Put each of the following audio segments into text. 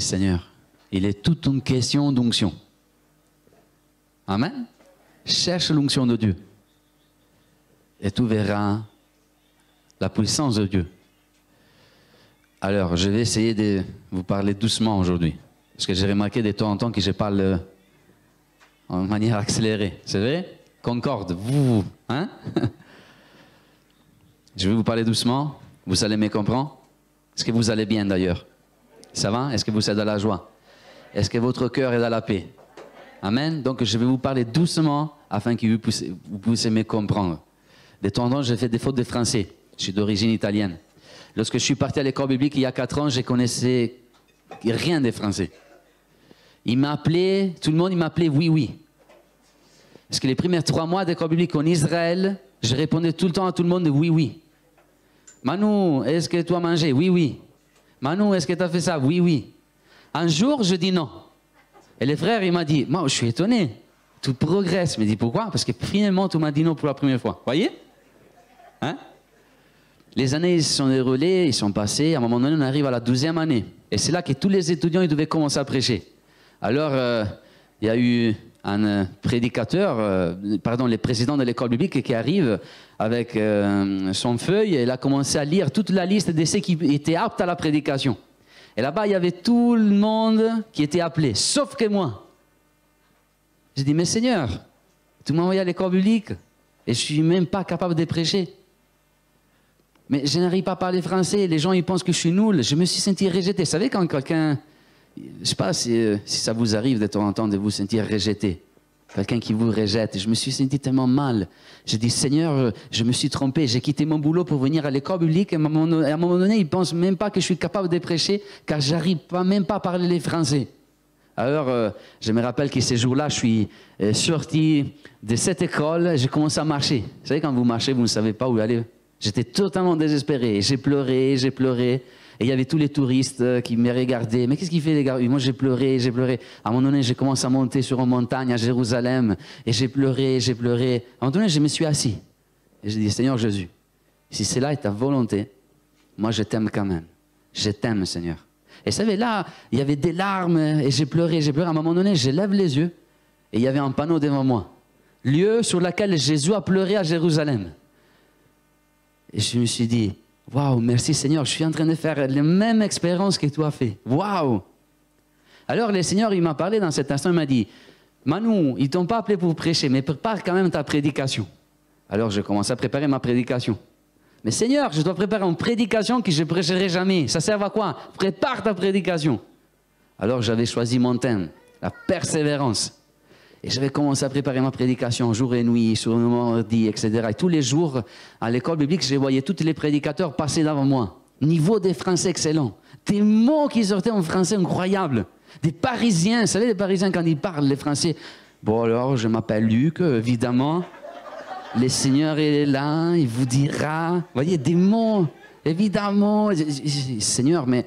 Seigneur. Il est toute une question d'onction. Amen. Cherche l'onction de Dieu. Et tu verras la puissance de Dieu. Alors, je vais essayer de vous parler doucement aujourd'hui. Parce que j'ai remarqué de temps en temps que je parle euh, en manière accélérée. C'est vrai? Concorde, vous, hein? Je vais vous parler doucement. Vous allez me comprendre? Est-ce que vous allez bien d'ailleurs? Ça va? Est-ce que vous êtes dans la joie? Est-ce que votre cœur est dans la paix? Amen. Donc je vais vous parler doucement afin que vous puissiez, me comprendre. De temps en temps, j'ai fait des fautes de français. Je suis d'origine italienne. Lorsque je suis parti à l'école biblique il y a quatre ans, je connaissais rien des français. Il m'appelait, tout le monde il m'appelait oui, oui. Parce que les premiers trois mois d'école biblique en Israël, je répondais tout le temps à tout le monde oui, oui. Manu, est-ce que tu as mangé? Oui, oui. Manu, est-ce que tu as fait ça Oui, oui. Un jour, je dis non. Et le frère, il m'a dit, moi, je suis étonné. Tu progresses. Il me dit, pourquoi? Parce que finalement, tu m'as dit non pour la première fois. Voyez? Hein? Les années se sont déroulées, ils sont passés. À un moment donné, on arrive à la douzième année. Et c'est là que tous les étudiants ils devaient commencer à prêcher. Alors, euh, il y a eu un euh, prédicateur, euh, pardon, le président de l'école biblique qui arrive avec euh, son feuille et il a commencé à lire toute la liste de ceux qui étaient aptes à la prédication. Et là-bas, il y avait tout le monde qui était appelé, sauf que moi. J'ai dit, mais Seigneur, tu m'as envoyé à l'école biblique et je suis même pas capable de prêcher. Mais je n'arrive pas à parler français, les gens ils pensent que je suis nul. Je me suis senti rejeté. Vous savez quand quelqu'un, je ne sais pas si, ça vous arrive de temps en temps de vous sentir rejeté. Quelqu'un qui vous rejette. Je me suis senti tellement mal. J'ai dit, Seigneur, je me suis trompé. J'ai quitté mon boulot pour venir à l'école biblique. Et à un moment donné, ils ne pensent même pas que je suis capable de prêcher, car j'arrive pas même pas à parler les français. Alors, euh, je me rappelle que ces jours-là, je suis euh, sorti de cette école, j'ai commencé à marcher. Vous savez, quand vous marchez, vous ne savez pas où aller. J'étais totalement désespéré. J'ai pleuré, j'ai pleuré. Et il y avait tous les touristes euh, qui me regardaient. Mais qu'est-ce qu'il fait, les gars? Moi, j'ai pleuré, j'ai pleuré. À un moment donné, j'ai commencé à monter sur une montagne à Jérusalem. Et j'ai pleuré, j'ai pleuré. À un moment donné, je me suis assis. Et j'ai dit, Seigneur Jésus, si c'est là ta volonté, moi, je t'aime quand même. Je t'aime, Seigneur. Et vous savez, là, il y avait des larmes. Et j'ai pleuré, j'ai pleuré. À un moment donné, je lève les yeux. Et il y avait un panneau devant moi. Lieu sur lequel Jésus a pleuré à Jérusalem. Et je me suis dit, waouh, merci Seigneur, je suis en train de faire la même expérience que toi as fait. Waouh! Alors le Seigneur, il m'a parlé dans cet instant, il m'a dit, Manu, ils t'ont pas appelé pour prêcher, mais prépare quand même ta prédication. Alors je commence à préparer ma prédication. Mais Seigneur, je dois préparer une prédication que je ne prêcherai jamais. Ça sert à quoi? Prépare ta prédication. Alors j'avais choisi mon thème, la persévérance. Et j'avais commencé à préparer ma prédication jour et nuit, sur le mardi, etc. Et tous les jours, à l'école biblique, je voyais tous les prédicateurs passer devant moi. Niveau des Français excellents. Des mots qui sortaient en français incroyables. Des Parisiens, vous savez, les Parisiens, quand ils parlent, les Français. Bon, alors, je m'appelle Luc, évidemment. Le Seigneur est là, il vous dira. Vous voyez, des mots, évidemment. Seigneur, mais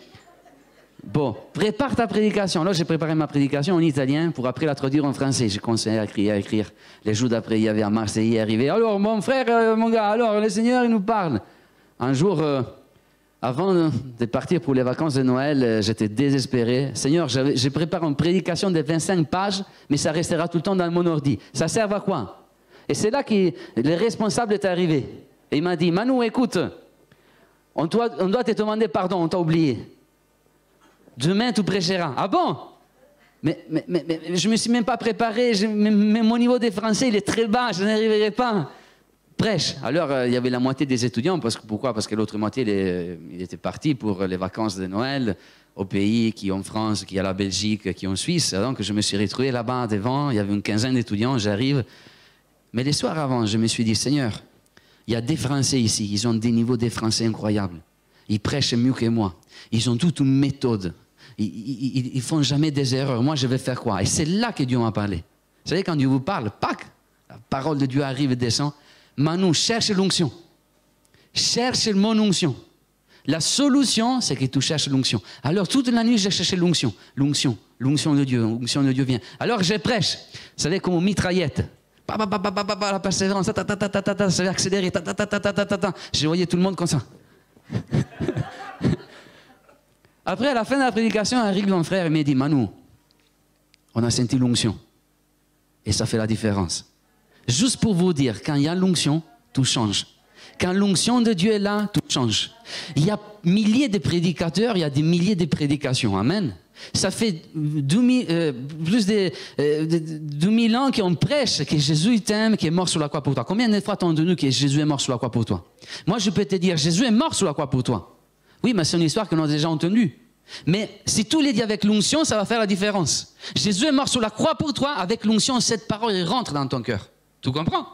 Bon, prépare ta prédication. Là, j'ai préparé ma prédication en italien pour après la traduire en français. J'ai commencé à écrire, à écrire. Les jours d'après, il y avait un Marseillais arrivé. Alors, mon frère, euh, mon gars, alors, le Seigneur, il nous parle. Un jour, euh, avant de partir pour les vacances de Noël, euh, j'étais désespéré. Seigneur, j'ai préparé une prédication de 25 pages, mais ça restera tout le temps dans mon ordi. Ça sert à quoi? Et c'est là que le responsable est arrivé. Et il m'a dit, Manu, écoute, on doit, on doit te demander pardon, on t'a oublié. Demain, tu prêcheras. Ah bon? Mais, mais, mais, mais, je ne me suis même pas préparé. Je, mon niveau des français, il est très bas. Je n'arriverai pas. Prêche. Alors, euh, il y avait la moitié des étudiants. Parce, pourquoi? Parce que l'autre moitié, il, il, était parti pour les vacances de Noël au pays, qui en France, qui à la Belgique, qui en Suisse. Donc, je me suis retrouvé là-bas devant. Il y avait une quinzaine d'étudiants. J'arrive. Mais les soirs avant, je me suis dit, Seigneur, il y a des Français ici. Ils ont des niveaux des Français incroyables. Ils prêchent mieux que moi. Ils ont toute une méthode ils, ne font jamais des erreurs. Moi, je vais faire quoi Et c'est là que Dieu m'a parlé. Vous savez, quand Dieu vous parle, Pâques, la parole de Dieu arrive et descend. Manu, cherche l'onction. Cherche mon onction. La solution, c'est que tu cherches l'onction. Alors, toute la nuit, j'ai cherché l'onction. L'onction, l'onction de Dieu, l'onction de Dieu vient. Alors, je prêche. Vous savez, comme une mitraillette. La persévérance. Je voyais tout le monde comme ça. Après, à la fin de la prédication, arrive mon frère me dit, Manu, on a senti l'onction. Et ça fait la différence. Juste pour vous dire, quand il y a l'onction, tout change. Quand l'onction de Dieu est là, tout change. Il y a milliers de prédicateurs, il y a des milliers de prédications. Amen. Ça fait euh, plus de, euh, ans qu'on prêche que Jésus t'aime, qui est mort sur la croix pour toi. Combien de fois t'as entendu que Jésus est mort sur la croix pour toi? Moi, je peux te dire, Jésus est mort sur la croix pour toi. Oui, mais c'est une histoire que nous avons déjà entendue. Mais si tout est dit avec l'onction, ça va faire la différence. Jésus est mort sur la croix pour toi, avec l'onction, cette parole rentre dans ton cœur. Tu comprends?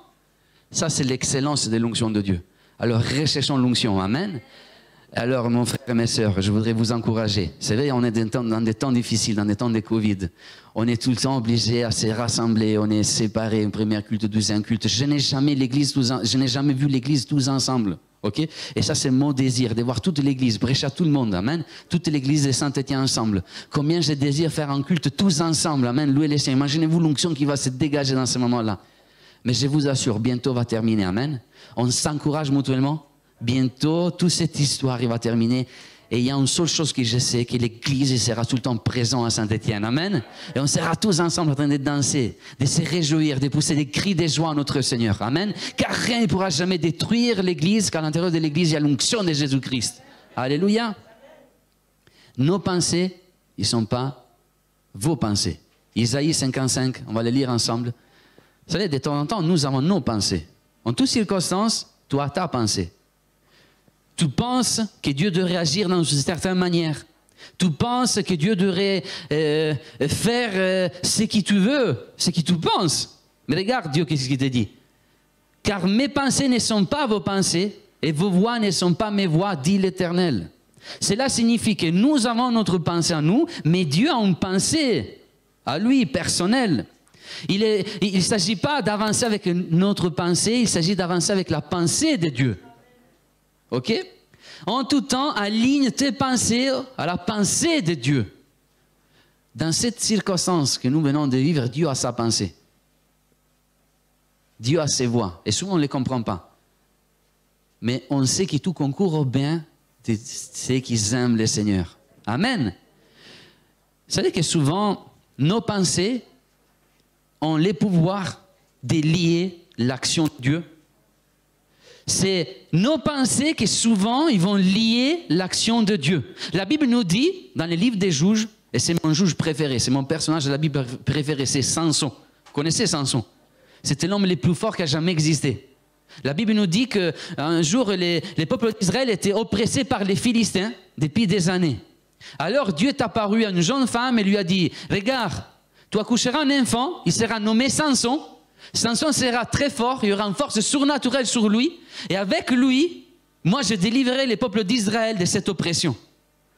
Ça, c'est l'excellence de l'onction de Dieu. Alors, recherchons l'onction. Amen. Alors, mon frère et mes sœurs, je voudrais vous encourager. C'est vrai, on est dans des temps difficiles, dans des temps de Covid. On est tout le temps obligé à se rassembler, on est séparés, premier culte, deuxième culte. Je n'ai jamais je n'ai jamais vu l'église tous ensemble. OK? Et ça, c'est mon désir, de voir toute l'église, à tout le monde. Amen. Toute l'église de Saint-Étienne ensemble. Combien je désire faire un culte tous ensemble. Amen. Louez les saints. Imaginez-vous l'onction qui va se dégager dans ce moment-là. Mais je vous assure, bientôt va terminer. Amen. On s'encourage mutuellement bientôt, toute cette histoire va terminer. Et il y a une seule chose que je sais, que l'Église sera tout le temps présente à Saint-Étienne. Amen. Et on sera tous ensemble en train de danser, de se réjouir, de pousser des cris de joie à notre Seigneur. Amen. Car rien ne pourra jamais détruire l'Église, car à l'intérieur de l'Église, il y a l'onction de Jésus-Christ. Alléluia. Nos pensées, ils ne sont pas vos pensées. Isaïe 55, on va les lire ensemble. Vous savez, de temps en temps, nous avons nos pensées. En toutes circonstances, toi, ta pensée. Tu penses que Dieu devrait agir d'une certaine manière. Tu penses que Dieu devrait euh, faire euh, ce que tu veux, ce que tu penses. Mais regarde Dieu, qu'est-ce qu'il te dit Car mes pensées ne sont pas vos pensées et vos voix ne sont pas mes voix, dit l'Éternel. Cela signifie que nous avons notre pensée à nous, mais Dieu a une pensée à lui, personnelle. Il ne s'agit pas d'avancer avec notre pensée, il s'agit d'avancer avec la pensée de Dieu. OK? En tout temps, aligne tes pensées à la pensée de Dieu. Dans cette circonstance que nous venons de vivre, Dieu a sa pensée. Dieu a ses voix. Et souvent, on ne les comprend pas. Mais on sait que tout concourt au bien de ceux qui aiment le Seigneur. Amen. Savez que souvent, nos pensées ont le pouvoir de lier l'action de Dieu c'est nos pensées qui souvent ils vont lier l'action de Dieu. La Bible nous dit, dans les livres des juges, et c'est mon juge préféré, c'est mon personnage de la Bible préféré, c'est Samson. Vous connaissez Samson? C'était l'homme le plus fort qui a jamais existé. La Bible nous dit qu'un jour, les, les peuples d'Israël étaient oppressés par les Philistins depuis des années. Alors Dieu est apparu à une jeune femme et lui a dit, regarde, tu accoucheras un enfant, il sera nommé Samson, Samson sera très fort, il y aura une force surnaturelle sur lui, et avec lui, moi je délivrerai les peuples d'Israël de cette oppression.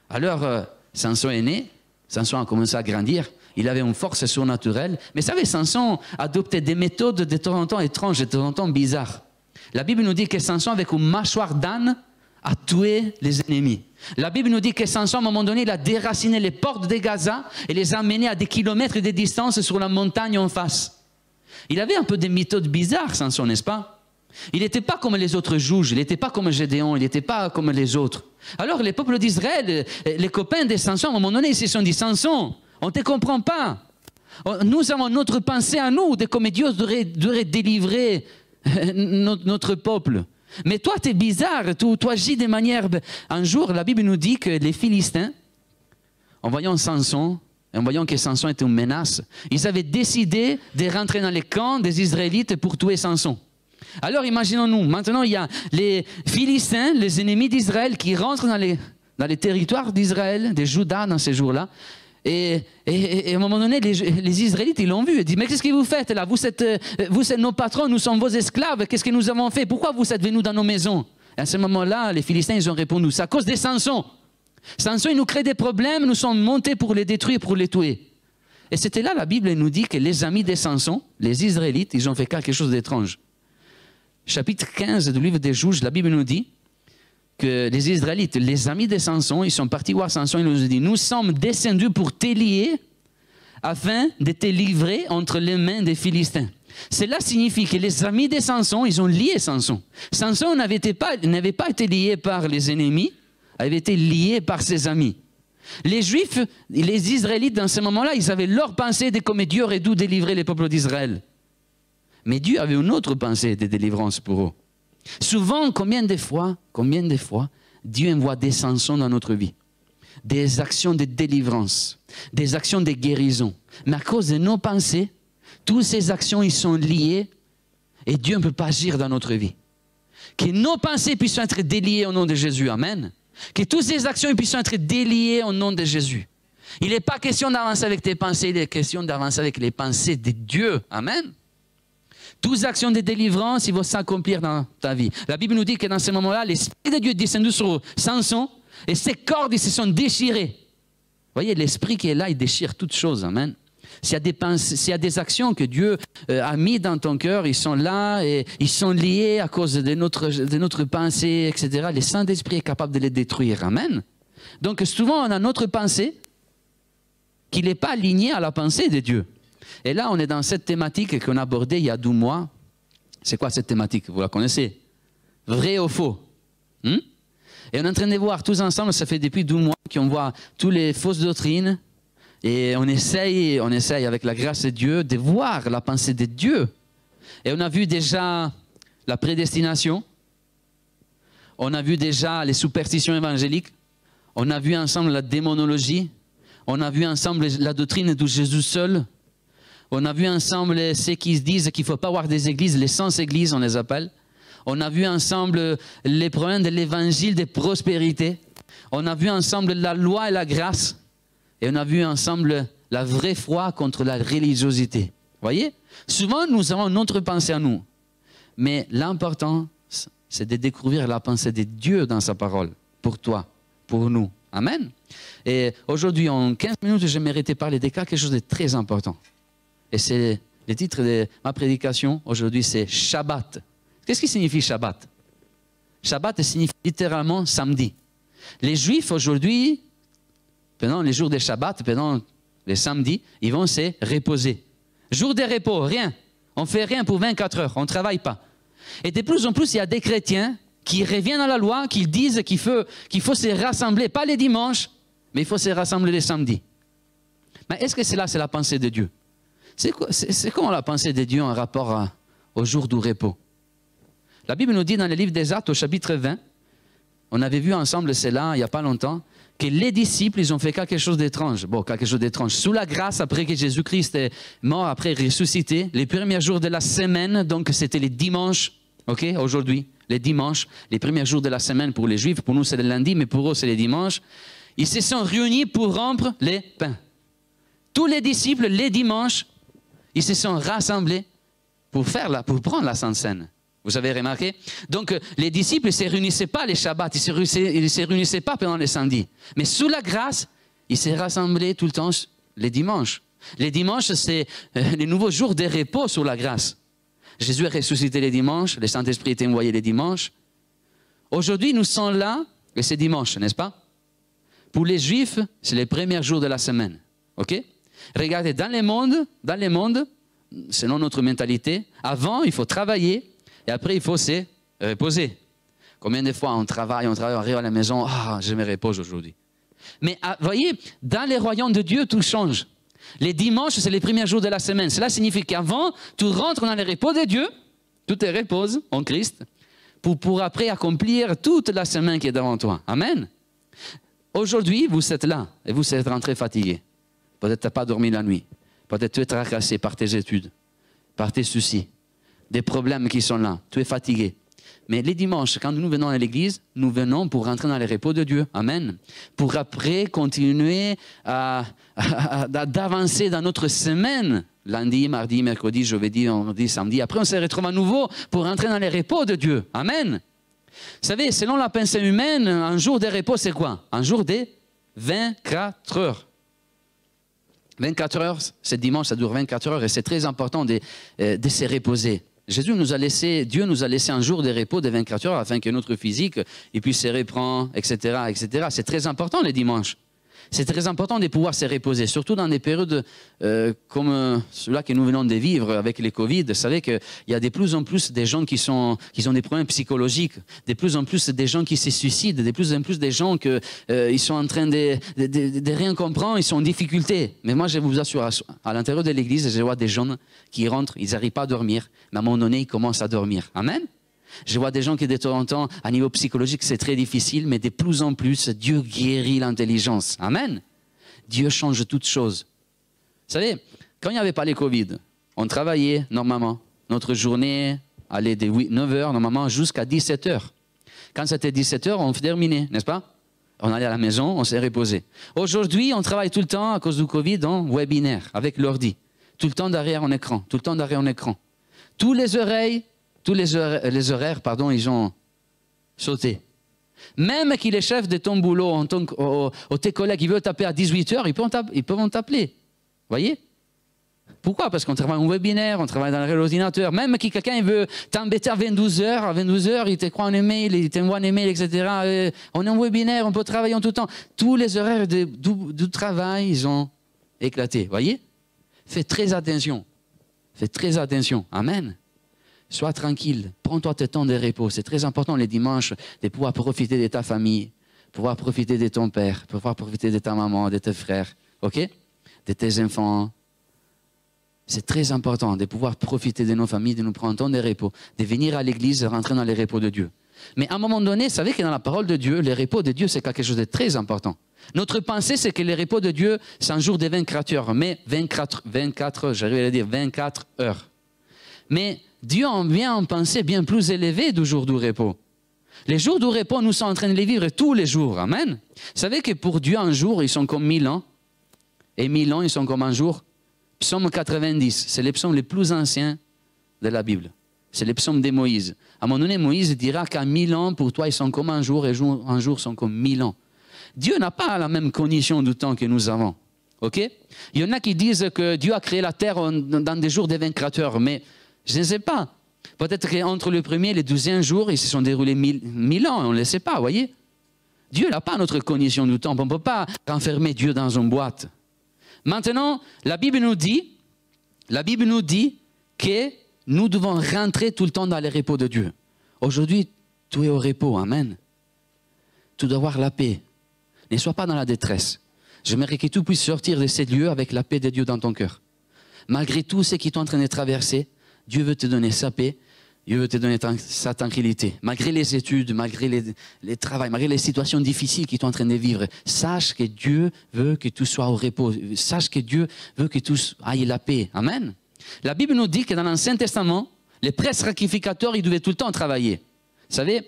Alors, euh, Samson est né, Samson a commencé à grandir, il avait une force surnaturelle, mais vous savez, Samson adoptait des méthodes de temps en temps étranges, de temps en temps bizarres. La Bible nous dit que Samson, avec une mâchoire d'âne, a tué les ennemis. La Bible nous dit que Samson, à un moment donné, il a déraciné les portes de Gaza et les a amenés à des kilomètres de distance sur la montagne en face. Il avait un peu des méthodes bizarres, Samson, n'est-ce pas? Il n'était pas comme les autres juges, il n'était pas comme Gédéon, il n'était pas comme les autres. Alors les peuples d'Israël, les copains de Samson, à un moment donné, ils se sont dit, Samson, on ne te comprend pas. Nous avons notre pensée à nous de comment Dieu devrait, délivrer notre peuple. Mais toi, tu es bizarre, tu, tu agis de manière... Un jour, la Bible nous dit que les Philistins, en voyant Samson, en voyant que Samson était une menace, ils avaient décidé de rentrer dans les camps des Israélites pour tuer Samson. Alors imaginons-nous, maintenant il y a les Philistins, les ennemis d'Israël, qui rentrent dans les, dans les territoires d'Israël, des Judas dans ces jours-là. Et, à un moment donné, les, Israélites, ils l'ont vu. Ils disent, mais qu'est-ce que vous faites là? Vous êtes, vous êtes nos patrons, nous sommes vos esclaves. Qu'est-ce que nous avons fait? Pourquoi vous êtes venus dans nos maisons? Et À ce moment-là, les Philistins, ils ont répondu, c'est à cause des Samson. Samson, il nous crée des problèmes, nous sommes montés pour les détruire, pour les tuer. Et c'était là, la Bible nous dit que les amis de Samson, les Israélites, ils ont fait quelque chose d'étrange. Chapitre 15 du livre des Juges, la Bible nous dit que les Israélites, les amis de Samson, ils sont partis voir Samson, ils nous ont dit, nous sommes descendus pour t'élier afin de te livrer entre les mains des Philistins. Cela signifie que les amis de Samson, ils ont lié Samson. Samson n'avait pas, pas été lié par les ennemis, avait été lié par ses amis. Les Juifs, les Israélites, dans ce moment-là, ils avaient leur pensée de comment Dieu aurait dû délivrer les peuples d'Israël. Mais Dieu avait une autre pensée de délivrance pour eux. Souvent, combien de fois, combien de fois, Dieu envoie des sanctions dans notre vie, des actions de délivrance, des actions de guérison. Mais à cause de nos pensées, toutes ces actions, ils sont liées et Dieu ne peut pas agir dans notre vie. Que nos pensées puissent être déliées au nom de Jésus. Amen. Que toutes ces actions puissent être déliées au nom de Jésus. Il n'est pas question d'avancer avec tes pensées, il est question d'avancer avec les pensées de Dieu. Amen. Toutes actions de délivrance, ils vont s'accomplir dans ta vie. La Bible nous dit que dans ce moment-là, l'Esprit de Dieu est descendu sur Samson et ses cordes se sont déchirées. Voyez, l'Esprit qui est là, il déchire toutes choses. Amen. S'il y, a des s'il y a des actions que Dieu euh, a mis dans ton cœur, ils sont là et ils sont liés à cause de notre, de notre pensée, etc. Le Saint-Esprit est capable de les détruire. Amen. Donc souvent, on a notre pensée qui n'est pas alignée à la pensée de Dieu. Et là, on est dans cette thématique qu'on a abordée il y a 12 mois. C'est quoi cette thématique? Vous la connaissez? Vrai ou faux? Hmm? Et on est en train de voir tous ensemble, ça fait depuis 12 mois qu'on voit toutes les fausses doctrines. Et on essaye, on essaye avec la grâce de Dieu de voir la pensée de Dieu. Et on a vu déjà la prédestination. On a vu déjà les superstitions évangéliques. On a vu ensemble la démonologie. On a vu ensemble la doctrine de Jésus seul. On a vu ensemble ceux qui disent qu'il ne faut pas avoir des églises, les sans-églises, on les appelle. On a vu ensemble les problèmes de l'évangile de prospérité. On a vu ensemble la loi et la grâce. Et on a vu ensemble la vraie foi contre la religiosité. Voyez? Souvent, nous avons notre pensée à nous. Mais l'important, c'est de découvrir la pensée de Dieu dans sa parole, pour toi, pour nous. Amen. Et aujourd'hui, en 15 minutes, je méritais parler de quelque chose de très important. Et c'est le titre de ma prédication aujourd'hui, c'est Shabbat. Qu'est-ce qui signifie Shabbat? Shabbat signifie littéralement samedi. Les Juifs aujourd'hui, pendant les jours de Shabbat, pendant les samedis, ils vont se reposer. Jour de repos, rien. On fait rien pour 24 heures, on ne travaille pas. Et de plus en plus, il y a des chrétiens qui reviennent à la loi, qui disent qu'il faut, faut se rassembler, pas les dimanches, mais il faut se rassembler les samedis. Mais est-ce que c'est là, c'est la pensée de Dieu? C'est comment la pensée de Dieu en rapport au jour du repos? La Bible nous dit dans le livre des Actes au chapitre 20, on avait vu ensemble cela il n'y a pas longtemps, que les disciples, ils ont fait quelque chose d'étrange. Bon, quelque chose d'étrange. Sous la grâce, après que Jésus-Christ est mort, après ressuscité, les premiers jours de la semaine, donc c'était les dimanches, ok, aujourd'hui, les dimanches, les premiers jours de la semaine pour les Juifs, pour nous c'est le lundi, mais pour eux c'est les dimanches, ils se sont réunis pour rompre les pains. Tous les disciples, les dimanches, ils se sont rassemblés pour, prendre la Sainte Seine. Vous avez remarqué? Donc, euh, les disciples ne se réunissaient pas les Shabbats, ils ne se, réunissaient pas pendant les samedis. Mais sous la grâce, ils se rassemblaient tout le temps les dimanches. Les dimanches, c'est euh, les nouveaux jours de repos sur la grâce. Jésus est ressuscité les dimanches, le Saint-Esprit est envoyé les dimanches. Aujourd'hui, nous sommes là, et c'est dimanche, n'est-ce pas? Pour les Juifs, c'est les premiers jours de la semaine. OK? Regardez, dans le monde, dans le monde, selon notre mentalité, avant, il faut travailler et après, il faut se reposer. Combien de fois on travaille, on travaille, on arrive à la maison, ah, je me repose aujourd'hui. Mais ah, voyez, dans les royaumes de Dieu, tout change. Les dimanches, c'est les premiers jours de la semaine. Cela signifie qu'avant, tu rentres dans le repos de Dieu, tu te reposes en Christ, pour, pour après accomplir toute la semaine qui est devant toi. Amen. Aujourd'hui, vous êtes là et vous êtes rentré fatigué. Peut-être tu n'as pas dormi la nuit. Peut-être tu es tracassé par tes études, par tes soucis, des problèmes qui sont là. Tu es fatigué. Mais les dimanches, quand nous venons à l'église, nous venons pour rentrer dans les repos de Dieu. Amen. Pour après continuer à, d'avancer dans notre semaine. Lundi, mardi, mercredi, jeudi, vendredi, samedi. Après, on se retrouve à nouveau pour rentrer dans les repos de Dieu. Amen. Vous savez, selon la pensée humaine, un jour de repos, c'est quoi? Un jour de 24 heures. 24 heures, c'est dimanche, ça dure 24 heures et c'est très important de, euh, de, se reposer. Jésus nous a laissé, Dieu nous a laissé un jour de repos de 24 heures afin que notre physique puisse se reprendre, etc., etc. C'est très important les dimanches. C'est très important de pouvoir se reposer, surtout dans des périodes euh, comme euh, cela que nous venons de vivre avec les Covid. Vous savez qu'il y a de plus en plus des gens qui, sont, qui ont des problèmes psychologiques, de plus en plus des gens qui se suicident, de plus en plus des gens qui euh, sont en train de, de, rien comprendre, ils sont en difficulté. Mais moi, je vous assure, à, l'intérieur de l'église, je vois des gens qui rentrent, ils n'arrivent pas à dormir, mais à un moment donné, ils commencent à dormir. Amen je vois des gens qui, de temps en temps, à niveau psychologique, c'est très difficile, mais de plus en plus, Dieu guérit l'intelligence. Amen. Dieu change toutes choses. Vous savez, quand il n'y avait pas les Covid, on travaillait normalement. Notre journée allait de 9 h normalement jusqu'à 17 h Quand c'était 17 h on terminait, n'est-ce pas? On allait à la maison, on s'est reposé. Aujourd'hui, on travaille tout le temps à cause du Covid en webinaire, avec l'ordi. Tout le temps derrière en écran, tout le temps derrière en écran. Tous les oreilles tous les horaires, les horaires pardon, ils ont sauté. Même qu'il est chef de ton boulot, en tes collègues, ils veulent t'appeler à 18h, ils peuvent t'appeler. voyez? Pourquoi? Parce qu'on travaille en webinaire, on travaille dans l'ordinateur. Même que quelqu'un veut t'embêter à 22h, à 22h, il te croit en email, il t'envoie un email, etc. Euh, on est en webinaire, on peut travailler en tout temps. Tous les horaires de, du, travail, ils ont éclaté. voyez? Faites très attention. Faites très attention. Amen. Sois tranquille, prends-toi tes temps de repos. C'est très important les dimanches de pouvoir profiter de ta famille, pouvoir profiter de ton père, pouvoir profiter de ta maman, de tes frères, ok? De tes enfants. C'est très important de pouvoir profiter de nos familles, de nous prendre temps de repos, de venir à l'église, de rentrer dans les repos de Dieu. Mais à un moment donné, savez que dans la parole de Dieu, les repos de Dieu, c'est quelque chose de très important. Notre pensée, c'est que les repos de Dieu, c'est un jour de 24 heures, mais 24, 24 j'arrive à dire 24 heures. Mais Dieu en vient en pensée bien plus élevée du jour du repos. Les jours du repos, nous sommes en train de les vivre tous les jours. Amen. Vous savez que pour Dieu, un jour, ils sont comme mille ans. Et mille ans, ils sont comme un jour. Psaume 90, c'est les psaumes les plus anciens de la Bible. C'est les psaumes de Moïse. À un moment donné, Moïse dira qu'à mille ans, pour toi, ils sont comme un jour, et un jour sont comme mille ans. Dieu n'a pas la même condition du temps que nous avons. OK? Il y en a qui disent que Dieu a créé la terre dans des jours de 24 heures, mais je ne sais pas. Peut-être qu'entre le premier et le douzième jour, ils se sont déroulés mille, ans, on ne le sait pas, voyez. Dieu n'a pas notre condition du temps. On ne peut pas enfermer Dieu dans une boîte. Maintenant, la Bible nous dit, la Bible nous dit que nous devons rentrer tout le temps dans le repos de Dieu. Aujourd'hui, tu es au repos, Amen. Tu dois avoir la paix. Ne sois pas dans la détresse. J'aimerais que tu puisses sortir de ces lieux avec la paix de Dieu dans ton cœur. Malgré tout ce qui est en train de traverser, Dieu veut te donner sa paix, Dieu veut te donner sa tranquillité. Malgré les études, malgré les, les travaux, malgré les situations difficiles tu es en train de vivre, sache que Dieu veut que tu sois au repos. Sache que Dieu veut que tu ailles la paix. Amen. La Bible nous dit que dans l'Ancien Testament, les prêtres sacrificateurs, ils devaient tout le temps travailler. Vous savez,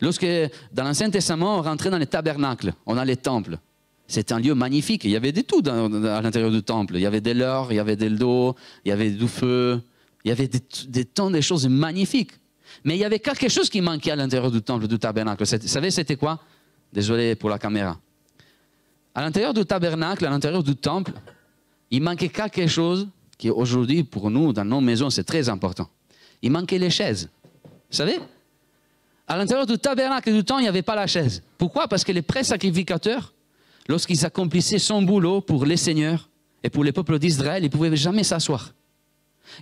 lorsque dans l'Ancien Testament, on rentrait dans les tabernacles, on a les temples. C'était un lieu magnifique. Il y avait de tout à l'intérieur du temple. Il y avait de l'or, il y avait de l'eau, il y avait du feu, il y avait des, des temps de choses magnifiques. Mais il y avait quelque chose qui manquait à l'intérieur du temple, du tabernacle. Vous savez, c'était quoi? Désolé pour la caméra. À l'intérieur du tabernacle, à l'intérieur du temple, il manquait quelque chose qui aujourd'hui, pour nous, dans nos maisons, c'est très important. Il manquait les chaises. Vous savez? À l'intérieur du tabernacle du temple, il n'y avait pas la chaise. Pourquoi? Parce que les pré-sacrificateurs, lorsqu'ils accomplissaient son boulot pour les seigneurs et pour les peuples d'Israël, ils ne pouvaient jamais s'asseoir.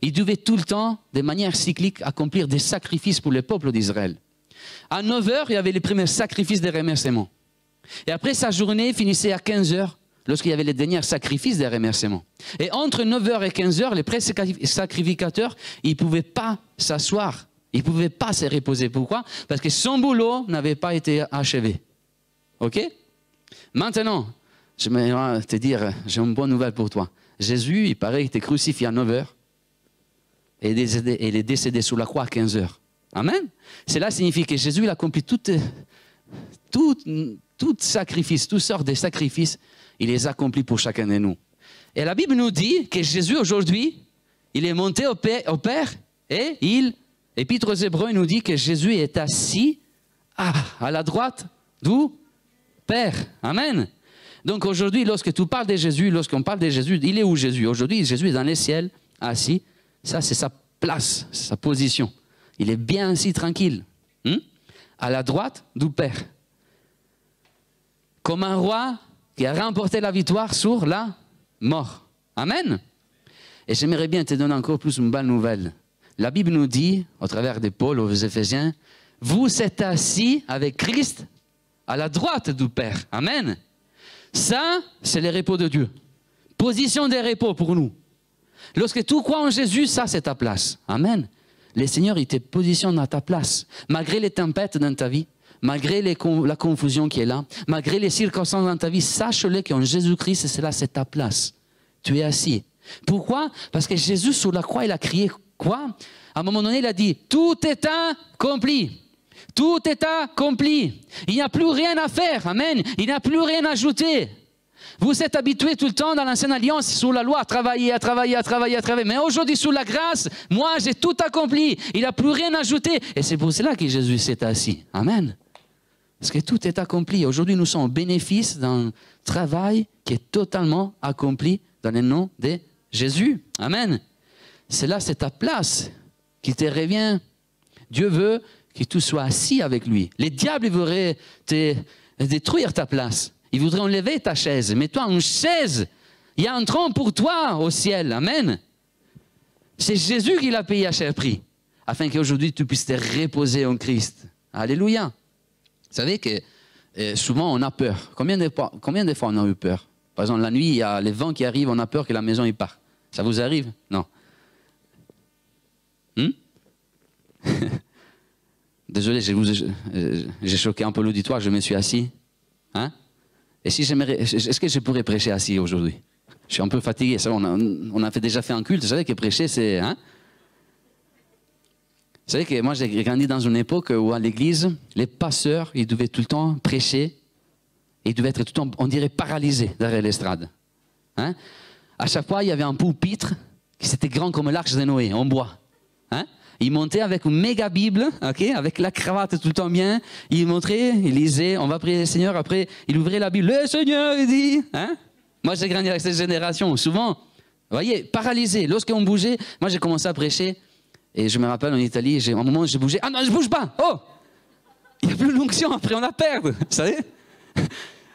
Il devait tout le temps, de manière cyclique, accomplir des sacrifices pour le peuple d'Israël. À 9 heures, il y avait les premiers sacrifices de remerciement. Et après, sa journée finissait à 15 heures, lorsqu'il y avait les derniers sacrifices de remerciement. Et entre 9 heures et 15 heures, les pré-sacrificateurs, ils ne pouvaient pas s'asseoir. Ils ne pouvaient pas se reposer. Pourquoi? Parce que son boulot n'avait pas été achevé. OK? Maintenant, je vais te dire, j'ai une bonne nouvelle pour toi. Jésus, il paraît était crucifié à 9 heures et il est décédé sous la croix à 15 heures. Amen. Cela signifie que Jésus il a accompli tout, tout, tout sacrifice, toutes sortes de sacrifices, il les a accomplis pour chacun de nous. Et la Bible nous dit que Jésus aujourd'hui, il est monté au Père, et il, Épître aux Hébreux nous dit que Jésus est assis à, à la droite du Père. Amen. Donc aujourd'hui, lorsque tu parles de Jésus, lorsqu'on parle de Jésus, il est où Jésus? Aujourd'hui, Jésus est dans les ciels, assis ça, c'est sa place, sa position. Il est bien ainsi tranquille, hein? à la droite du Père. Comme un roi qui a remporté la victoire sur la mort. Amen. Et j'aimerais bien te donner encore plus une bonne nouvelle. La Bible nous dit, au travers de Paul aux Éphésiens, vous êtes assis avec Christ à la droite du Père. Amen. Ça, c'est le repos de Dieu. Position de repos pour nous. Lorsque tu crois en Jésus, ça, c'est ta place. Amen. Le Seigneur, il te positionne à ta place. Malgré les tempêtes dans ta vie, malgré la confusion qui est là, malgré les circonstances dans ta vie, sache-le qu'en Jésus-Christ, c'est là, c'est ta place. Tu es assis. Pourquoi? Parce que Jésus, sur la croix, il a crié quoi? À un moment donné, il a dit, tout est accompli. Tout est accompli. Il n'y a plus rien à faire. Amen. Il n'y a plus rien à ajouter. Vous êtes habitués tout le temps dans l'ancienne alliance, sous la loi, à travailler, à travailler, à travailler, à travailler. Mais aujourd'hui, sous la grâce, moi, j'ai tout accompli. Il n'y a plus rien à ajouter. Et c'est pour cela que Jésus s'est assis. Amen. Parce que tout est accompli. Aujourd'hui, nous sommes au bénéfice d'un travail qui est totalement accompli dans le nom de Jésus. Amen. C'est là, c'est ta place qui te revient. Dieu veut que tu sois assis avec lui. Les diables voudraient te détruire ta place. Ils voudraient enlever ta chaise. Mais toi, une chaise, il y a un trône pour toi au ciel. Amen. C'est Jésus qui l'a payé à cher prix, afin qu'aujourd'hui tu puisses te reposer en Christ. Alléluia. Vous savez que euh, souvent on a peur. Combien de, fois, combien de fois on a eu peur? Par exemple, la nuit, il y a les vents qui arrivent, on a peur que la maison y part. Ça vous arrive? Non. Hmm? Désolé, j'ai choqué un peu l'auditoire, je me suis assis. Hein? Et si est-ce que je pourrais prêcher assis aujourd'hui? Je suis un peu fatigué, ça, on, a, déjà fait un culte, vous savez que prêcher, c'est... Hein? Vous savez que moi, j'ai grandi dans une époque où à l'église, les pasteurs, ils devaient tout le temps prêcher, ils devaient être tout le temps, on dirait, paralysés derrière l'estrade. Hein? À chaque fois, il y avait un pupitre qui était grand comme l'arche de Noé, en bois. Hein? Il montait avec une méga Bible, ok, avec la cravate tout le temps bien. Il montrait, il lisait, on va prier le Seigneur. Après, il ouvrait la Bible. Le Seigneur, il dit. Hein? Moi, j'ai grandi avec cette génération. Souvent, vous voyez, paralysé. Lorsqu'on bougeait, moi, j'ai commencé à prêcher. Et je me rappelle en Italie, à un moment, j'ai bougé. Ah non, je bouge pas. Oh Il n'y a plus d'onction. Après, on a perdu. Vous savez?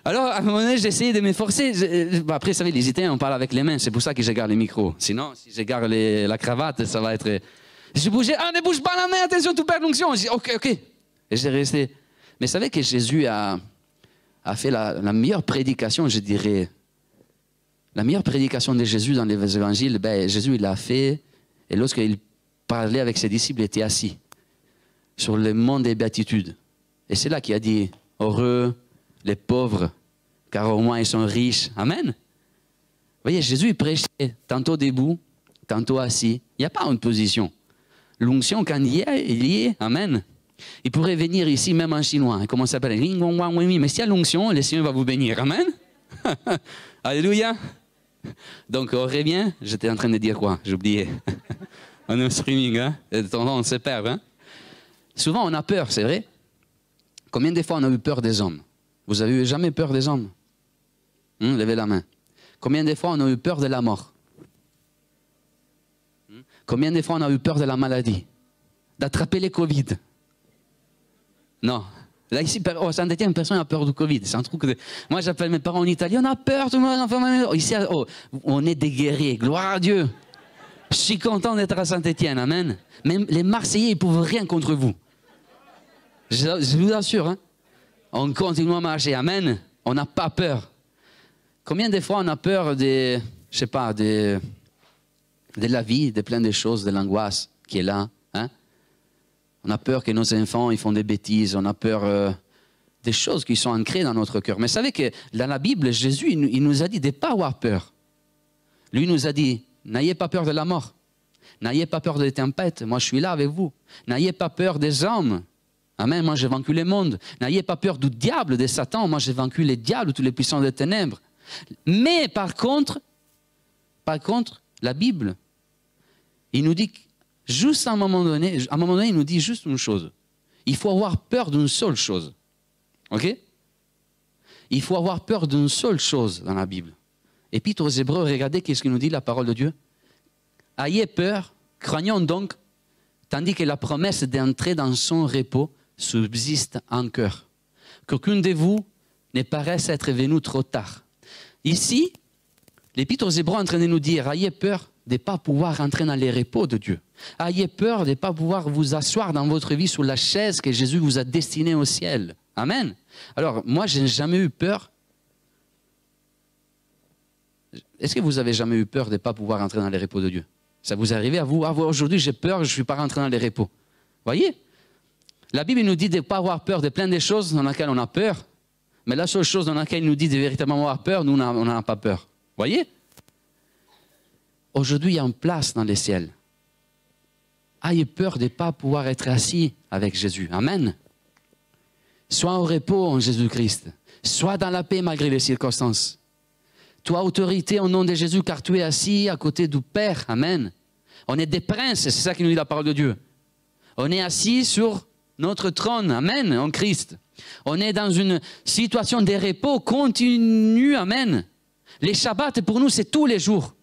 Alors, à un moment donné, j'ai essayé de m'efforcer. après, vous savez, les Italiens, on parle avec les mains. C'est pour ça que je garde le micro. Sinon, si je garde la cravate, ça va être j'ai bougé. Ah, ne bouge pas la main, attention, tu perds l'onction. J'ai dit, ok, ok. Et j'ai resté. Mais vous savez que Jésus a, a fait la, meilleure prédication, je dirais. La meilleure prédication de Jésus dans les évangiles, ben, Jésus, l'a fait. Et lorsqu'il parlait avec ses disciples, il était assis sur le mont des béatitudes. Et c'est là qu'il a dit, heureux les pauvres, car au moins ils sont riches. Amen. Vous voyez, Jésus, prêchait tantôt debout, tantôt assis. Il n'y a pas une position. L'onction, quand il y est, il y est. Amen. Il pourrait venir ici, même en chinois. Comment ça s'appelle? Mais s'il y a l'onction, le Seigneur va vous bénir. Amen. Alléluia. Donc, on revient. J'étais en train de dire quoi? Oublié. on est au streaming, hein? On se perd. Hein? Souvent, on a peur, c'est vrai. Combien de fois on a eu peur des hommes? Vous avez eu jamais peur des hommes? Hum, Levez la main. Combien de fois on a eu peur de la mort? Combien de fois on a eu peur de la maladie D'attraper les Covid Non. Là, ici, au Saint-Etienne, personne n'a peur du Covid. C'est un truc que... Moi, j'appelle mes parents en Italie, on a peur, tout le monde. Ici, oh, on est des guerriers, gloire à Dieu. Je suis content d'être à Saint-Etienne, Amen. Même les Marseillais, ils ne peuvent rien contre vous. Je, vous assure. Hein. On continue à marcher, Amen. On n'a pas peur. Combien de fois on a peur des, je sais pas, des de la vie, de plein de choses, de l'angoisse qui est là. Hein? On a peur que nos enfants ils font des bêtises, on a peur euh, des choses qui sont ancrées dans notre cœur. Mais savez que dans la Bible, Jésus, il, nous a dit de ne pas avoir peur. Lui nous a dit, n'ayez pas peur de la mort. N'ayez pas peur des tempêtes, moi je suis là avec vous. N'ayez pas peur des hommes. Amen, moi j'ai vaincu le monde. N'ayez pas peur du diable, de Satan, moi j'ai vaincu les diables, tous les puissants des ténèbres. Mais par contre, par contre, la Bible il nous dit, juste à un moment donné, à un moment donné, il nous dit juste une chose. Il faut avoir peur d'une seule chose. OK? Il faut avoir peur d'une seule chose dans la Bible. Et aux Hébreux, regardez qu'est-ce qu'il nous dit la parole de Dieu. Ayez peur, craignons donc, tandis que la promesse d'entrer dans son repos subsiste en cœur. Qu'aucun de vous ne paraisse être venu trop tard, ici, l'Épître aux Hébreux est en train de nous dire, ayez peur de ne pas pouvoir entrer dans les repos de Dieu. Ayez peur de ne pas pouvoir vous asseoir dans votre vie sur la chaise que Jésus vous a destinée au ciel. Amen. Alors, moi, je n'ai jamais eu peur. Est-ce que vous avez jamais eu peur de ne pas pouvoir entrer dans les repos de Dieu? Ça vous est arrivé à vous? Ah, aujourd'hui, j'ai peur, je ne suis pas rentré dans les repos. Voyez? La Bible nous dit de ne pas avoir peur de plein de choses dans lesquelles on a peur. Mais la seule chose dans laquelle il nous dit de véritablement avoir peur, nous, on n'en a pas peur. Voyez? Aujourd'hui, une place dans les ciels. Ayez peur de ne pas pouvoir être assis avec Jésus. Amen. Sois au repos en Jésus-Christ. Sois dans la paix malgré les circonstances. Toi, autorité au nom de Jésus, car tu es assis à côté du Père. Amen. On est des princes, c'est ça qui nous dit la parole de Dieu. On est assis sur notre trône. Amen, en Christ. On est dans une situation de repos continu. Amen. Les Shabbats, pour nous, c'est tous les jours.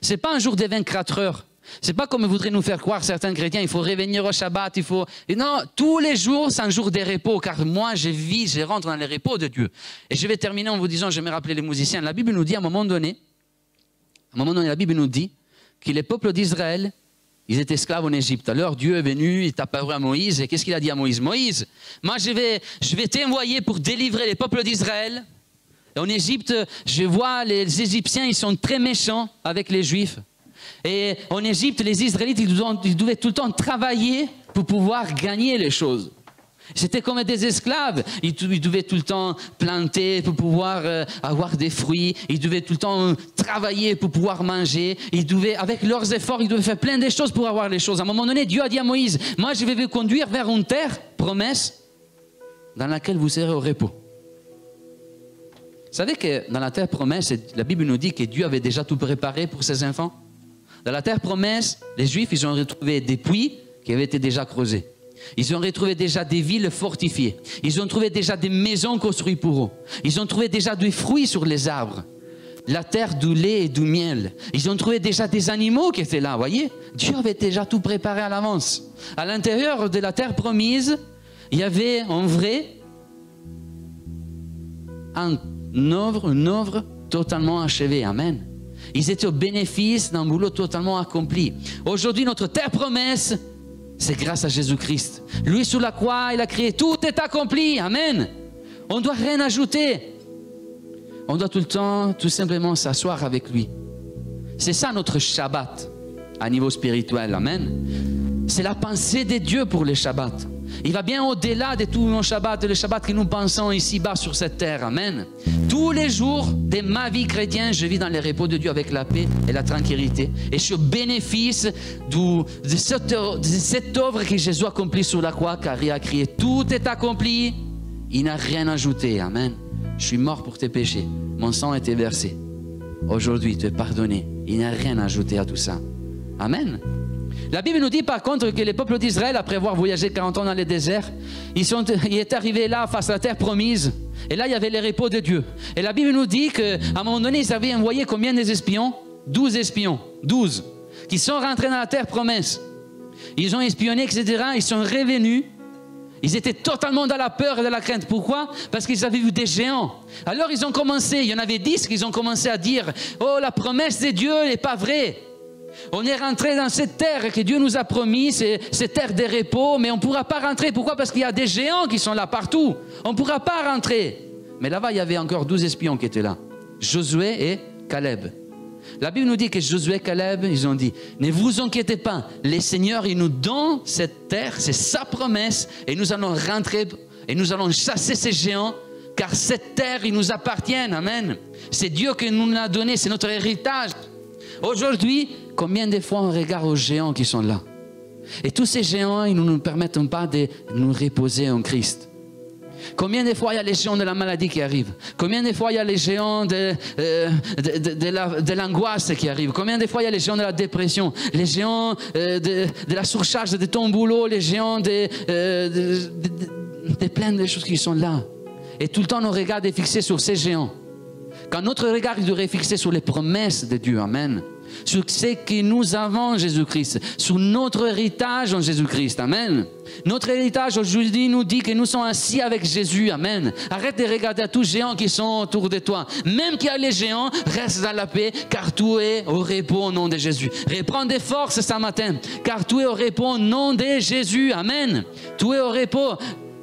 Ce n'est pas un jour de 24 heures. C'est pas comme voudraient nous faire croire certains chrétiens, il faut revenir au Shabbat, il faut... non, tous les jours, c'est un jour de repos, car moi, je vis, je rentre dans les repos de Dieu. Et je vais terminer en vous disant, je vais me rappeler les musiciens, la Bible nous dit à un moment donné, à un moment donné, la Bible nous dit que les peuples d'Israël, ils étaient esclaves en Égypte. Alors Dieu est venu, il est apparu à Moïse, et qu'est-ce qu'il a dit à Moïse? Moïse, moi je vais, je vais t'envoyer pour délivrer les peuples d'Israël. En Égypte, je vois les Égyptiens, ils sont très méchants avec les Juifs. Et en Égypte, les Israélites, ils devaient tout le temps travailler pour pouvoir gagner les choses. C'était comme des esclaves. Ils, devaient tout le temps planter pour pouvoir euh, avoir des fruits. Ils devaient tout le temps travailler pour pouvoir manger. Ils devaient, avec leurs efforts, ils devaient faire plein de choses pour avoir les choses. À un moment donné, Dieu a dit à Moïse, moi je vais vous conduire vers une terre, promesse, dans laquelle vous serez au repos. Vous savez que dans la terre promesse, la Bible nous dit que Dieu avait déjà tout préparé pour ses enfants dans la terre promesse, les Juifs, ils ont retrouvé des puits qui avaient été déjà creusés. Ils ont retrouvé déjà des villes fortifiées. Ils ont trouvé déjà des maisons construites pour eux. Ils ont trouvé déjà des fruits sur les arbres. La terre du lait et du miel. Ils ont trouvé déjà des animaux qui étaient là, voyez Dieu avait déjà tout préparé à l'avance. À l'intérieur de la terre promise, il y avait en vrai une œuvre, totalement achevée. Amen. Ils étaient au bénéfice d'un boulot totalement accompli. Aujourd'hui, notre terre promesse, c'est grâce à Jésus-Christ. Lui, sous la croix, il a créé, tout est accompli. Amen. On ne doit rien ajouter. On doit tout le temps, tout simplement, s'asseoir avec lui. C'est ça notre Shabbat à niveau spirituel. Amen. C'est la pensée des dieux pour les Shabbats. Il va bien au-delà de tous nos Shabbats, le Shabbat que nous pensons ici-bas sur cette terre. Amen. Tous les jours de ma vie chrétienne, je vis dans les repos de Dieu avec la paix et la tranquillité. Et je suis au bénéfice de, cette, cette œuvre que Jésus a sur la croix, car il a crié Tout est accompli. Il n'a rien ajouté. Amen. Je suis mort pour tes péchés. Mon sang a été versé. Aujourd'hui, tu es pardonné. Il n'a rien ajouté à tout ça. Amen. La Bible nous dit par contre que les peuples d'Israël, après avoir voyagé 40 ans dans le désert, ils, sont, ils étaient arrivés là face à la terre promise. Et là, il y avait les repos de Dieu. Et la Bible nous dit qu'à un moment donné, ils avaient envoyé combien des espions? 12 espions. 12. Qui sont rentrés dans la terre promise. Ils ont espionné, etc. Ils sont revenus. Ils étaient totalement dans la peur et dans la crainte. Pourquoi? Parce qu'ils avaient vu des géants. Alors ils ont commencé, il y en avait 10 qui ont commencé à dire, oh la promesse de Dieu n'est pas vraie. On est rentré dans cette terre que Dieu nous a promis, cette terre de repos, mais on ne pourra pas rentrer. Pourquoi? Parce qu'il y a des géants qui sont là partout. On ne pourra pas rentrer. Mais là-bas, il y avait encore douze espions qui étaient là. Josué et Caleb. La Bible nous dit que Josué et Caleb, ils ont dit, ne vous inquiétez pas, les seigneurs, ils nous donnent cette terre, c'est sa promesse, et nous allons rentrer et nous allons chasser ces géants, car cette terre, ils nous appartiennent. Amen. C'est Dieu qui nous l'a donné, c'est notre héritage. Aujourd'hui, combien de fois on regarde aux géants qui sont là Et tous ces géants, ils ne nous permettent pas de nous reposer en Christ. Combien de fois il y a les géants de la maladie qui arrivent Combien de fois il y a les géants de, euh, l'angoisse qui arrivent Combien de fois il y a les géants de la dépression Les géants euh, de, la surcharge de ton boulot Les géants de, euh, de, plein de choses qui sont là. Et tout le temps, nos regards est fixé sur ces géants. Quand notre regard est fixé sur les promesses de Dieu, Amen, sur ce que nous avons en Jésus-Christ, sur notre héritage en Jésus-Christ. Amen. Notre héritage aujourd'hui nous dit que nous sommes assis avec Jésus. Amen. Arrête de regarder à tous les géants qui sont autour de toi. Même qu'il y a les géants, reste dans la paix, car tout est au repos au nom de Jésus. Reprends des forces ce matin, car tout est au repos au nom de Jésus. Amen. Tout est au repos.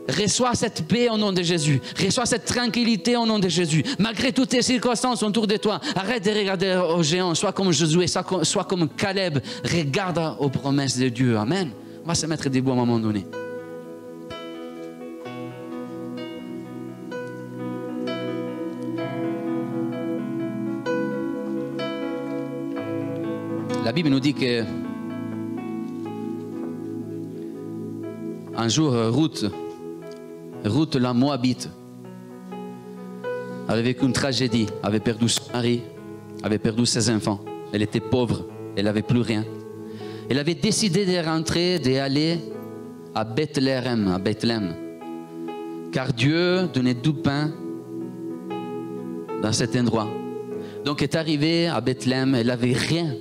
Reçois cette paix au nom de Jésus. Reçois cette tranquillité au nom de Jésus. Malgré toutes les circonstances autour de toi, arrête de regarder aux géants. Sois comme Josué, sois comme Caleb. Regarde aux promesses de Dieu. Amen. On va se mettre debout à un moment donné. La Bible nous dit que un jour, Ruth, Ruth la Moabite, avait vécu une tragédie, avait perdu son mari, avait perdu ses enfants. Elle était pauvre, elle n'avait plus rien. Elle avait décidé de rentrer, d'aller à Bethléem, à Bethléem. Car Dieu donnait du pain dans cet endroit. Donc elle est arrivée à Bethléem, elle n'avait rien.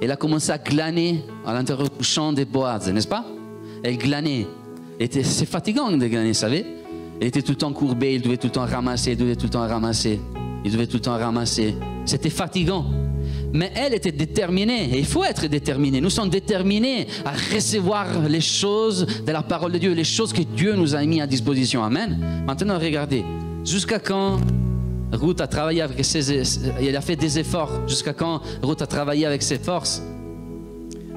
Elle a commencé à glaner à l'intérieur du champ des Boaz, n'est-ce pas? Elle glanait. C'est fatigant de glaner, vous savez Elle était tout le temps courbée, il devait tout le temps ramasser, il devait tout le temps ramasser, il devait tout le temps ramasser. C'était fatigant. Mais elle était déterminée. Et il faut être déterminé. Nous sommes déterminés à recevoir les choses de la parole de Dieu, les choses que Dieu nous a mis à disposition. Amen. Maintenant, regardez. Jusqu'à quand Ruth a travaillé avec ses... Elle a fait des efforts. Jusqu'à quand Ruth a travaillé avec ses forces?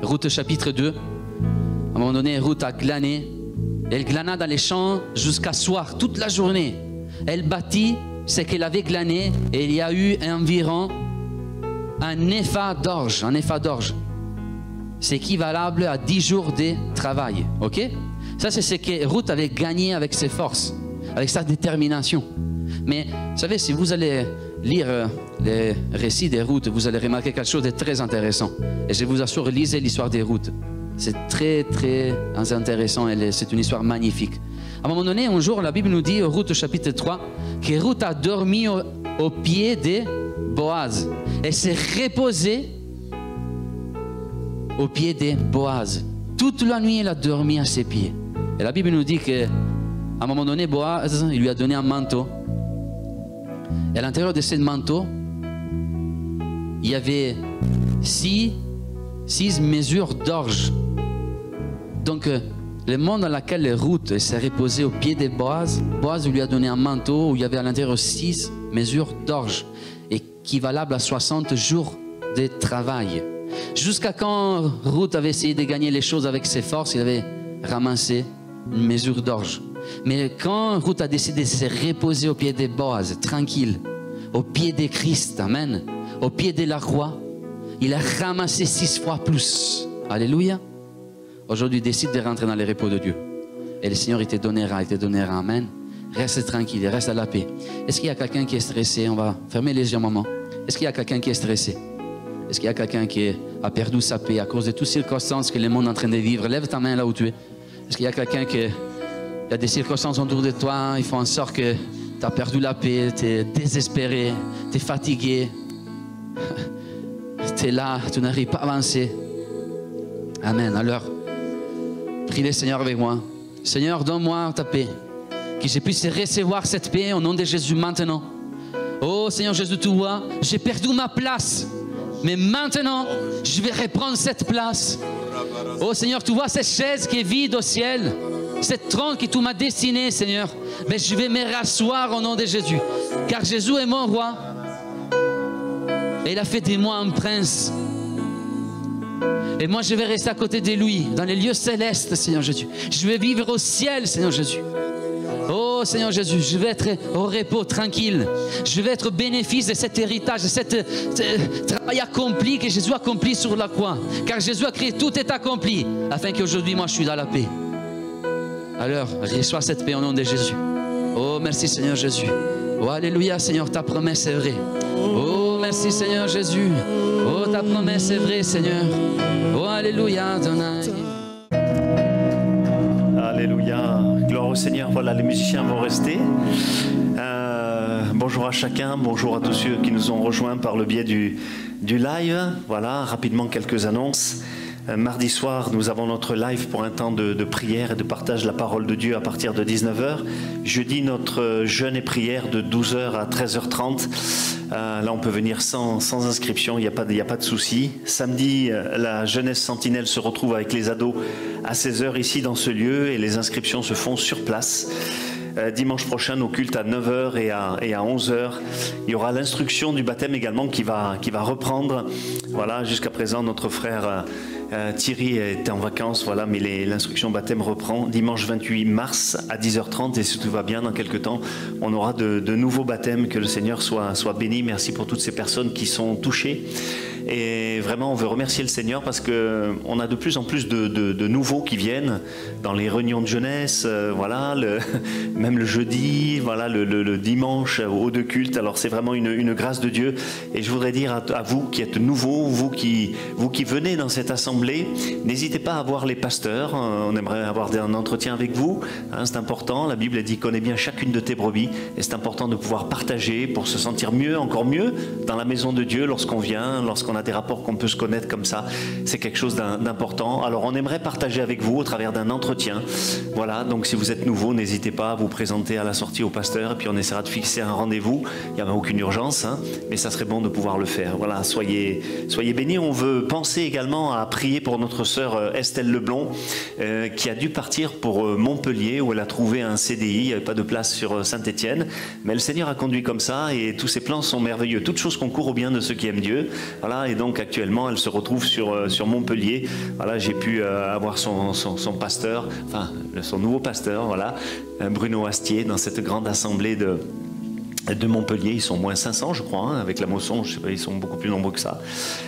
Ruth chapitre 2. À un moment donné, Ruth a glané. Elle glana dans les champs jusqu'à soir, toute la journée. Elle bâtit ce qu'elle avait glané et il y a eu environ un épha d'orge, un d'orge. C'est équivalable à 10 jours de travail. OK? Ça, c'est ce que Ruth avait gagné avec ses forces, avec sa détermination. Mais, vous savez, si vous allez lire euh, les récits des routes, vous allez remarquer quelque chose de très intéressant. Et je vous assure, lisez l'histoire des routes. C'est très, très intéressant c'est une histoire magnifique. À un moment donné, un jour, la Bible nous dit, au Ruth chapitre 3, que Ruth a dormi au, au pied des Boaz. Elle s'est reposée au pied de Boaz. Toute la nuit, elle a dormi à ses pieds. Et la Bible nous dit qu'à un moment donné, Boaz, lui a donné un manteau. Et à l'intérieur de ce manteau, il y avait six, six mesures d'orge. Donc, le monde dans lequel routes s'est reposé au pied de Boaz, Boaz lui a donné un manteau où il y avait à l'intérieur six mesures d'orge équivalable à 60 jours de travail. Jusqu'à quand Ruth avait essayé de gagner les choses avec ses forces, il avait ramassé une mesure d'orge. Mais quand Ruth a décidé de se reposer au pied des Boaz, tranquille, au pied de Christ, Amen, au pied de la croix, il a ramassé six fois plus. Alléluia. Aujourd'hui, décide de rentrer dans le repos de Dieu. Et le Seigneur, il te donnera, il te donnera. Amen. Reste tranquille, reste à la paix. Est-ce qu'il y a quelqu'un qui est stressé? On va fermer les yeux un moment. Est-ce qu'il y a quelqu'un qui est stressé? Est-ce qu'il y a quelqu'un qui a perdu sa paix à cause de toutes les circonstances que le monde est en train de vivre? Lève ta main là où tu es. Est-ce qu'il y a quelqu'un qui a des circonstances autour de toi Il faut en sorte que tu as perdu la paix, tu es désespéré, tu es fatigué. Tu es là, tu n'arrives pas à avancer. Amen. Alors, prie Seigneur avec moi. Seigneur, donne-moi ta paix que je puisse recevoir cette paix au nom de Jésus maintenant. Oh Seigneur Jésus, tu vois, j'ai perdu ma place. Mais maintenant, je vais reprendre cette place. Oh Seigneur, tu vois cette chaise qui est vide au ciel, cette trône que tu m'as dessiné, Seigneur. Mais je vais me rasseoir au nom de Jésus. Car Jésus est mon roi. Et il a fait de moi un prince. Et moi, je vais rester à côté de lui, dans les lieux célestes, Seigneur Jésus. Je vais vivre au ciel, Seigneur Jésus. Oh Seigneur Jésus, je vais être au repos tranquille. Je vais être bénéfice de cet héritage, de ce travail accompli que Jésus a accompli sur la croix. Car Jésus a créé tout est accompli afin qu'aujourd'hui moi je suis dans la paix. Alors, reçois cette paix au nom de Jésus. Oh merci Seigneur Jésus. Oh Alléluia Seigneur, ta promesse est vraie. Oh merci Seigneur Jésus. Ta promesse est vraie Seigneur. Oh Alléluia Adonai. Alléluia. Gloire au Seigneur. Voilà, les musiciens vont rester. Euh, Bonjour à chacun, bonjour à tous ceux qui nous ont rejoints par le biais du, du live. Voilà, rapidement quelques annonces. Euh, mardi soir, nous avons notre live pour un temps de, prière et de partage de la parole de Dieu à partir de 19h. Jeudi, notre jeûne et prière de 12h à 13h30. Euh, là, on peut venir sans, inscription, il n'y a, pas, a pas de souci. Samedi, euh, la jeunesse sentinelle se retrouve avec les ados à 16h ici dans ce lieu et les inscriptions se font sur place. dimanche prochain, nos cultes à 9h et à, et à 11h. Il y aura l'instruction du baptême également qui va, reprendre. Voilà, jusqu'à présent, notre frère euh, Thierry était en vacances, voilà, mais l'instruction baptême reprend dimanche 28 mars à 10h30 et si tout va bien, dans quelques temps, on aura de, nouveaux baptêmes. Que le Seigneur soit, soit béni. Merci pour toutes ces personnes qui sont touchées. Et vraiment, on veut remercier le Seigneur parce que on a de plus en plus de, nouveaux qui viennent dans les réunions de jeunesse, euh, voilà, même le jeudi, voilà, le, dimanche au de culte. Alors c'est vraiment une, grâce de Dieu. Et je voudrais dire à, vous qui êtes nouveaux, vous qui, vous qui venez dans cette assemblée, n'hésitez pas à voir les pasteurs. Euh, on aimerait avoir un entretien avec vous. Hein, c'est important. La Bible dit connais bien chacune de tes brebis. Et c'est important de pouvoir partager pour se sentir mieux, encore mieux, dans la maison de Dieu lorsqu'on vient, lorsqu'on a des rapports qu'on peut se connaître comme ça. C'est quelque chose d'important. Alors on aimerait partager avec vous au travers d'un entretien. Voilà, donc si vous êtes nouveau, n'hésitez pas à vous présenter à la sortie au pasteur et puis on essaiera de fixer un rendez-vous. Il n'y a aucune urgence, hein, mais ça serait bon de pouvoir le faire. Voilà, soyez, soyez bénis. On veut penser également à prier pour notre sœur euh, Estelle Leblon euh, qui a dû partir pour euh, Montpellier où elle a trouvé un CDI. Il n'y avait pas de place sur Saint-Étienne, mais le Seigneur a conduit comme ça et tous ses plans sont merveilleux. Toutes choses concourent au bien de ceux qui aiment Dieu. Voilà, et donc actuellement elle se retrouve sur, euh, Montpellier. Voilà, j'ai pu euh, avoir son, pasteur, enfin son nouveau pasteur, voilà, Bruno Astier, dans cette grande assemblée de, de Montpellier, ils sont moins 500 je crois, hein, avec la moisson, je sais pas, ils sont beaucoup plus nombreux que ça.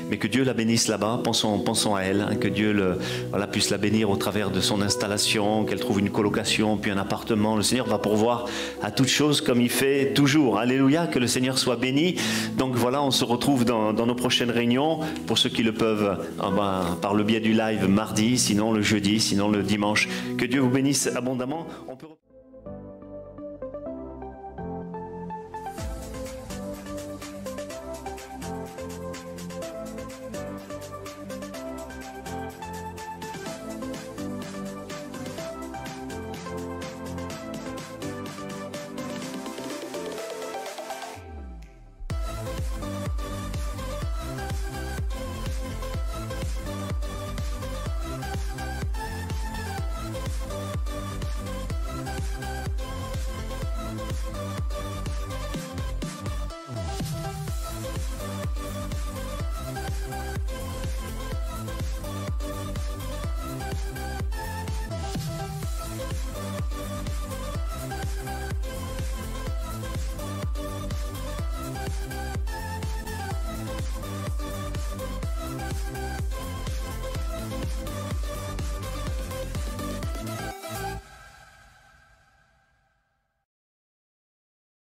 Mais que Dieu la bénisse là-bas, pensons, pensons à elle, hein, que Dieu le, voilà, puisse la bénir au travers de son installation, qu'elle trouve une colocation, puis un appartement. Le Seigneur va pourvoir à toutes choses comme il fait toujours. Alléluia, que le Seigneur soit béni. Donc voilà, on se retrouve dans, nos prochaines réunions, pour ceux qui le peuvent, ah ben, par le biais du live mardi, sinon le jeudi, sinon le dimanche. Que Dieu vous bénisse abondamment.